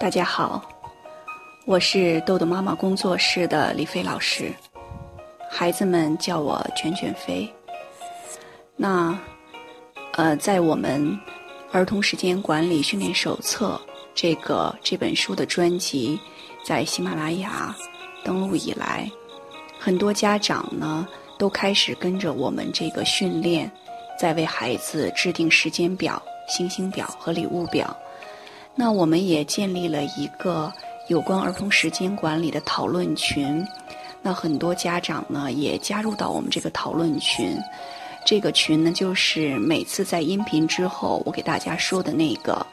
大家好，我是豆豆妈妈工作室的李飞老师，孩子们叫我卷卷飞。那，呃，在我们《儿童时间管理训练手册》这个这本书的专辑在喜马拉雅登录以来，很多家长呢都开始跟着我们这个训练，在为孩子制定时间表、星星表和礼物表。那我们也建立了一个有关儿童时间管理的讨论群，那很多家长呢也加入到我们这个讨论群。这个群呢，就是每次在音频之后，我给大家说的那个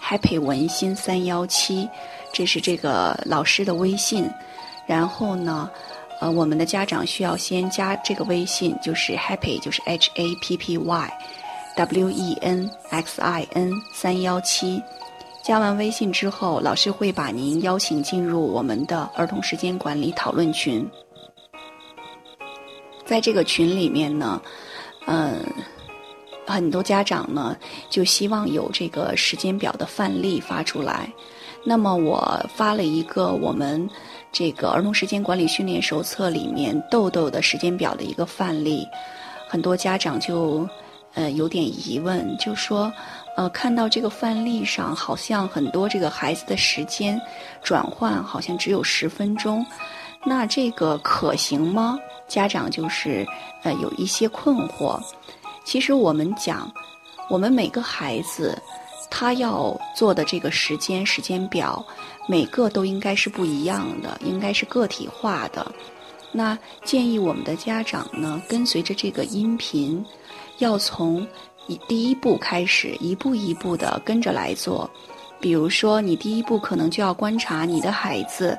“happy 文心三幺七”，这是这个老师的微信。然后呢，呃，我们的家长需要先加这个微信，就是 “happy”，就是 H A P P Y W E N X I N 三幺七。加完微信之后，老师会把您邀请进入我们的儿童时间管理讨论群。在这个群里面呢，嗯，很多家长呢就希望有这个时间表的范例发出来。那么我发了一个我们这个儿童时间管理训练手册里面豆豆的时间表的一个范例，很多家长就呃有点疑问，就说。呃，看到这个范例上，好像很多这个孩子的时间转换好像只有十分钟，那这个可行吗？家长就是呃有一些困惑。其实我们讲，我们每个孩子他要做的这个时间时间表，每个都应该是不一样的，应该是个体化的。那建议我们的家长呢，跟随着这个音频，要从。一第一步开始，一步一步的跟着来做。比如说，你第一步可能就要观察你的孩子，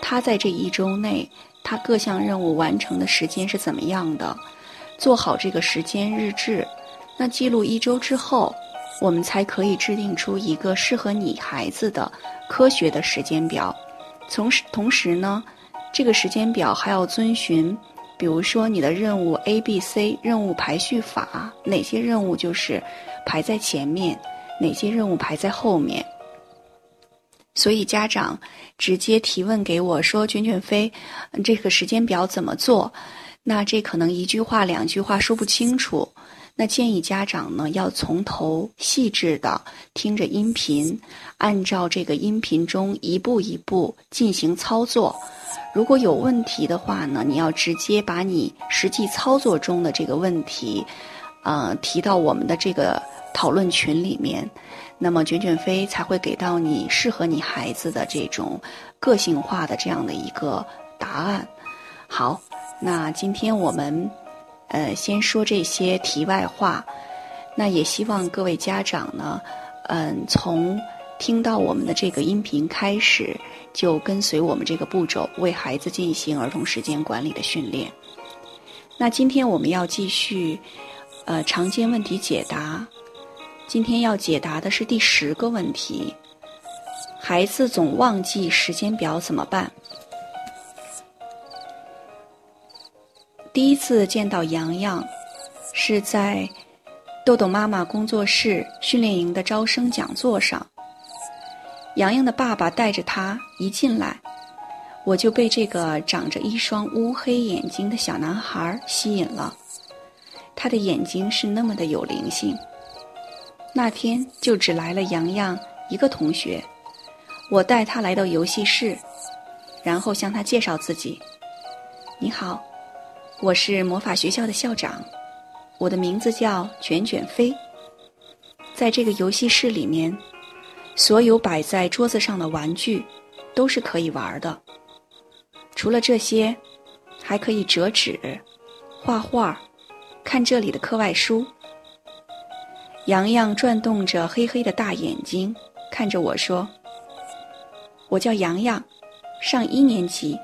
他在这一周内，他各项任务完成的时间是怎么样的，做好这个时间日志。那记录一周之后，我们才可以制定出一个适合你孩子的科学的时间表。从同时呢，这个时间表还要遵循。比如说，你的任务 A、B、C 任务排序法，哪些任务就是排在前面，哪些任务排在后面。所以家长直接提问给我说：“卷卷飞，这个时间表怎么做？”那这可能一句话、两句话说不清楚。那建议家长呢，要从头细致的听着音频，按照这个音频中一步一步进行操作。如果有问题的话呢，你要直接把你实际操作中的这个问题，呃，提到我们的这个讨论群里面，那么卷卷飞才会给到你适合你孩子的这种个性化的这样的一个答案。好，那今天我们呃先说这些题外话，那也希望各位家长呢，嗯，从听到我们的这个音频开始。就跟随我们这个步骤，为孩子进行儿童时间管理的训练。那今天我们要继续，呃，常见问题解答。今天要解答的是第十个问题：孩子总忘记时间表怎么办？第一次见到洋洋，是在豆豆妈妈工作室训练营的招生讲座上。洋洋的爸爸带着他一进来，我就被这个长着一双乌黑眼睛的小男孩吸引了。他的眼睛是那么的有灵性。那天就只来了洋洋一个同学，我带他来到游戏室，然后向他介绍自己：“你好，我是魔法学校的校长，我的名字叫卷卷飞。在这个游戏室里面。”所有摆在桌子上的玩具都是可以玩的。除了这些，还可以折纸、画画、看这里的课外书。洋洋转动着黑黑的大眼睛，看着我说：“我叫洋洋，上一年级。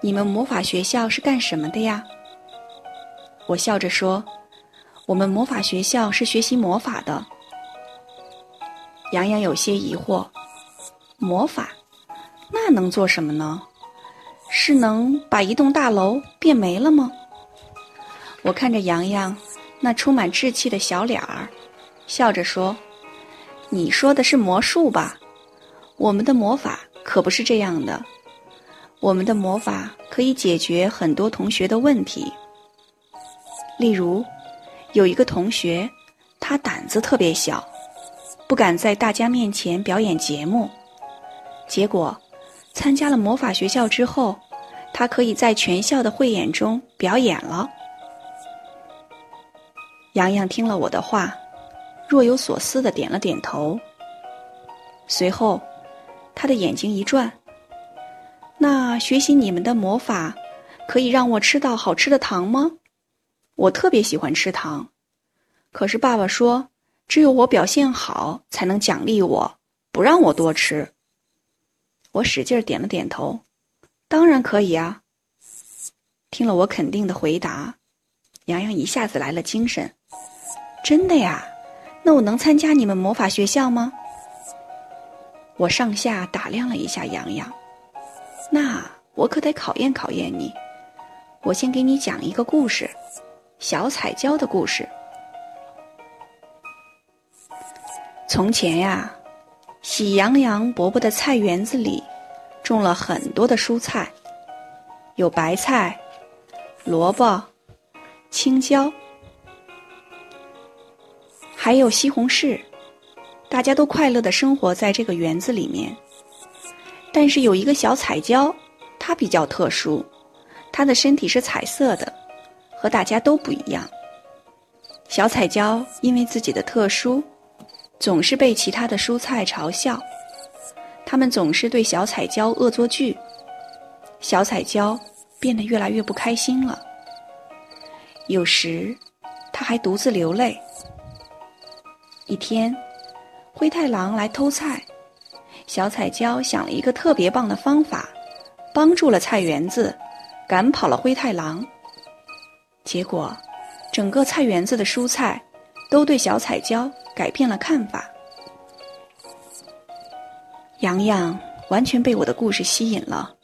你们魔法学校是干什么的呀？”我笑着说：“我们魔法学校是学习魔法的。”洋洋有些疑惑：“魔法，那能做什么呢？是能把一栋大楼变没了吗？”我看着洋洋那充满稚气的小脸儿，笑着说：“你说的是魔术吧？我们的魔法可不是这样的。我们的魔法可以解决很多同学的问题。例如，有一个同学，他胆子特别小，不敢在大家面前表演节目。结果，参加了魔法学校之后，他可以在全校的汇演中表演了。洋洋听了我的话，若有所思的点了点头。随后，他的眼睛一转。那学习你们的魔法，可以让我吃到好吃的糖吗？我特别喜欢吃糖，可是爸爸说，只有我表现好才能奖励我，不让我多吃。我使劲点了点头，当然可以啊。听了我肯定的回答，洋洋一下子来了精神。真的呀？那我能参加你们魔法学校吗？我上下打量了一下洋洋。那我可得考验考验你。我先给你讲一个故事，小彩椒的故事。从前呀，喜羊羊伯伯的菜园子里种了很多的蔬菜，有白菜、萝卜、青椒，还有西红柿。大家都快乐的生活在这个园子里面。但是有一个小彩椒，它比较特殊，它的身体是彩色的，和大家都不一样。小彩椒因为自己的特殊，总是被其他的蔬菜嘲笑，他们总是对小彩椒恶作剧。小彩椒变得越来越不开心了，有时，他还独自流泪。一天，灰太狼来偷菜。小彩椒想了一个特别棒的方法，帮助了菜园子，赶跑了灰太狼。结果，整个菜园子的蔬菜都对小彩椒改变了看法。洋洋完全被我的故事吸引了。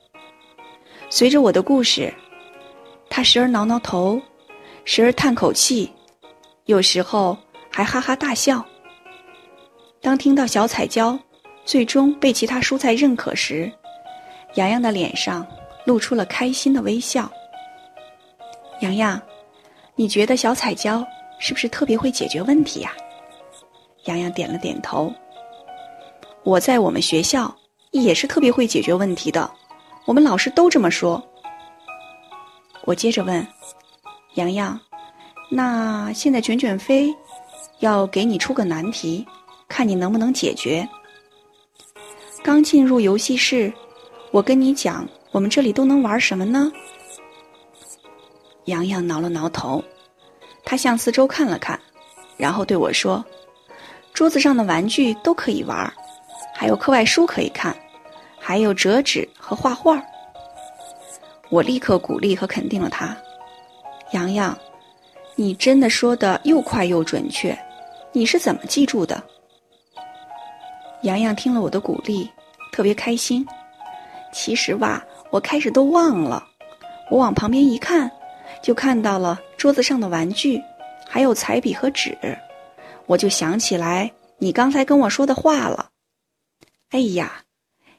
随着我的故事，他时而挠挠头，时而叹口气，有时候还哈哈大笑。当听到小彩椒。最终被其他蔬菜认可时，洋洋的脸上露出了开心的微笑。洋洋，你觉得小彩椒是不是特别会解决问题呀？洋洋点了点头。我在我们学校也是特别会解决问题的，我们老师都这么说。我接着问，洋洋，那现在卷卷飞要给你出个难题，看你能不能解决。刚进入游戏室，我跟你讲，我们这里都能玩什么呢？洋洋挠了挠头，他向四周看了看，然后对我说：“桌子上的玩具都可以玩，还有课外书可以看，还有折纸和画画。”我立刻鼓励和肯定了他：“洋洋，你真的说的又快又准确，你是怎么记住的？”洋洋听了我的鼓励，特别开心。其实吧，我开始都忘了。我往旁边一看，就看到了桌子上的玩具，还有彩笔和纸，我就想起来你刚才跟我说的话了。哎呀，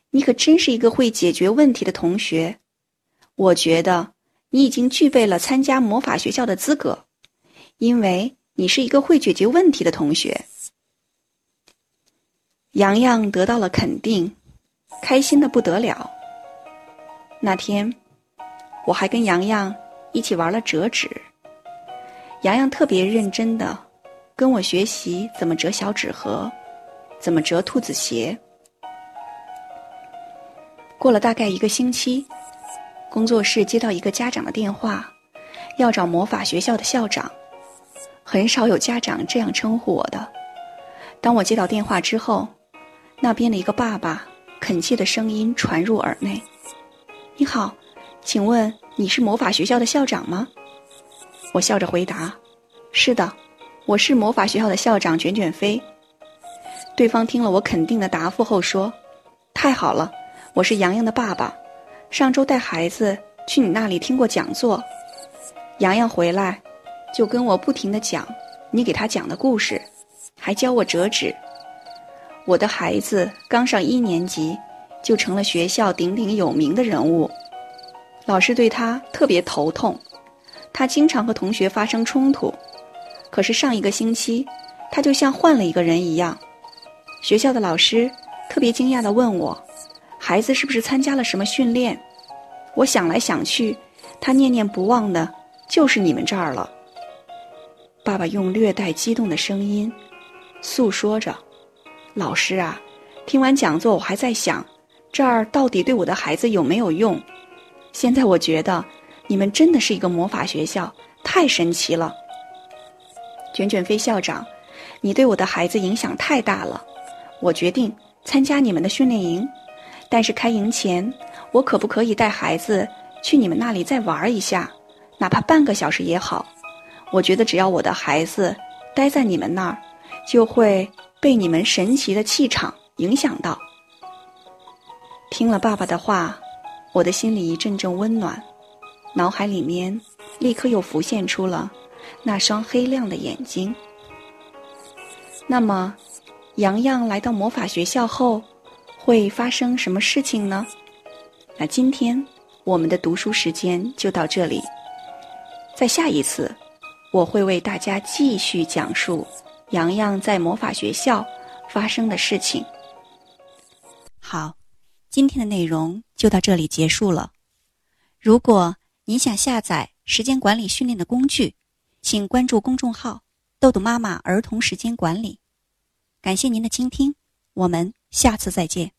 你可真是一个会解决问题的同学。我觉得你已经具备了参加魔法学校的资格，因为你是一个会解决问题的同学。洋洋得到了肯定，开心的不得了。那天，我还跟洋洋一起玩了折纸。洋洋特别认真的跟我学习怎么折小纸盒，怎么折兔子鞋。过了大概一个星期，工作室接到一个家长的电话，要找魔法学校的校长。很少有家长这样称呼我的。当我接到电话之后。那边的一个爸爸恳切的声音传入耳内：“你好，请问你是魔法学校的校长吗？”我笑着回答：“是的，我是魔法学校的校长卷卷飞。”对方听了我肯定的答复后说：“太好了，我是洋洋的爸爸，上周带孩子去你那里听过讲座，洋洋回来就跟我不停的讲你给他讲的故事，还教我折纸。”我的孩子刚上一年级，就成了学校鼎鼎有名的人物，老师对他特别头痛，他经常和同学发生冲突。可是上一个星期，他就像换了一个人一样。学校的老师特别惊讶地问我：“孩子是不是参加了什么训练？”我想来想去，他念念不忘的就是你们这儿了。爸爸用略带激动的声音诉说着。老师啊，听完讲座，我还在想，这儿到底对我的孩子有没有用？现在我觉得，你们真的是一个魔法学校，太神奇了。卷卷飞校长，你对我的孩子影响太大了，我决定参加你们的训练营。但是开营前，我可不可以带孩子去你们那里再玩一下，哪怕半个小时也好？我觉得只要我的孩子待在你们那儿，就会。被你们神奇的气场影响到，听了爸爸的话，我的心里一阵阵温暖，脑海里面立刻又浮现出了那双黑亮的眼睛。那么，洋洋来到魔法学校后，会发生什么事情呢？那今天我们的读书时间就到这里，在下一次，我会为大家继续讲述。洋洋在魔法学校发生的事情。好，今天的内容就到这里结束了。如果您想下载时间管理训练的工具，请关注公众号“豆豆妈妈儿童时间管理”。感谢您的倾听，我们下次再见。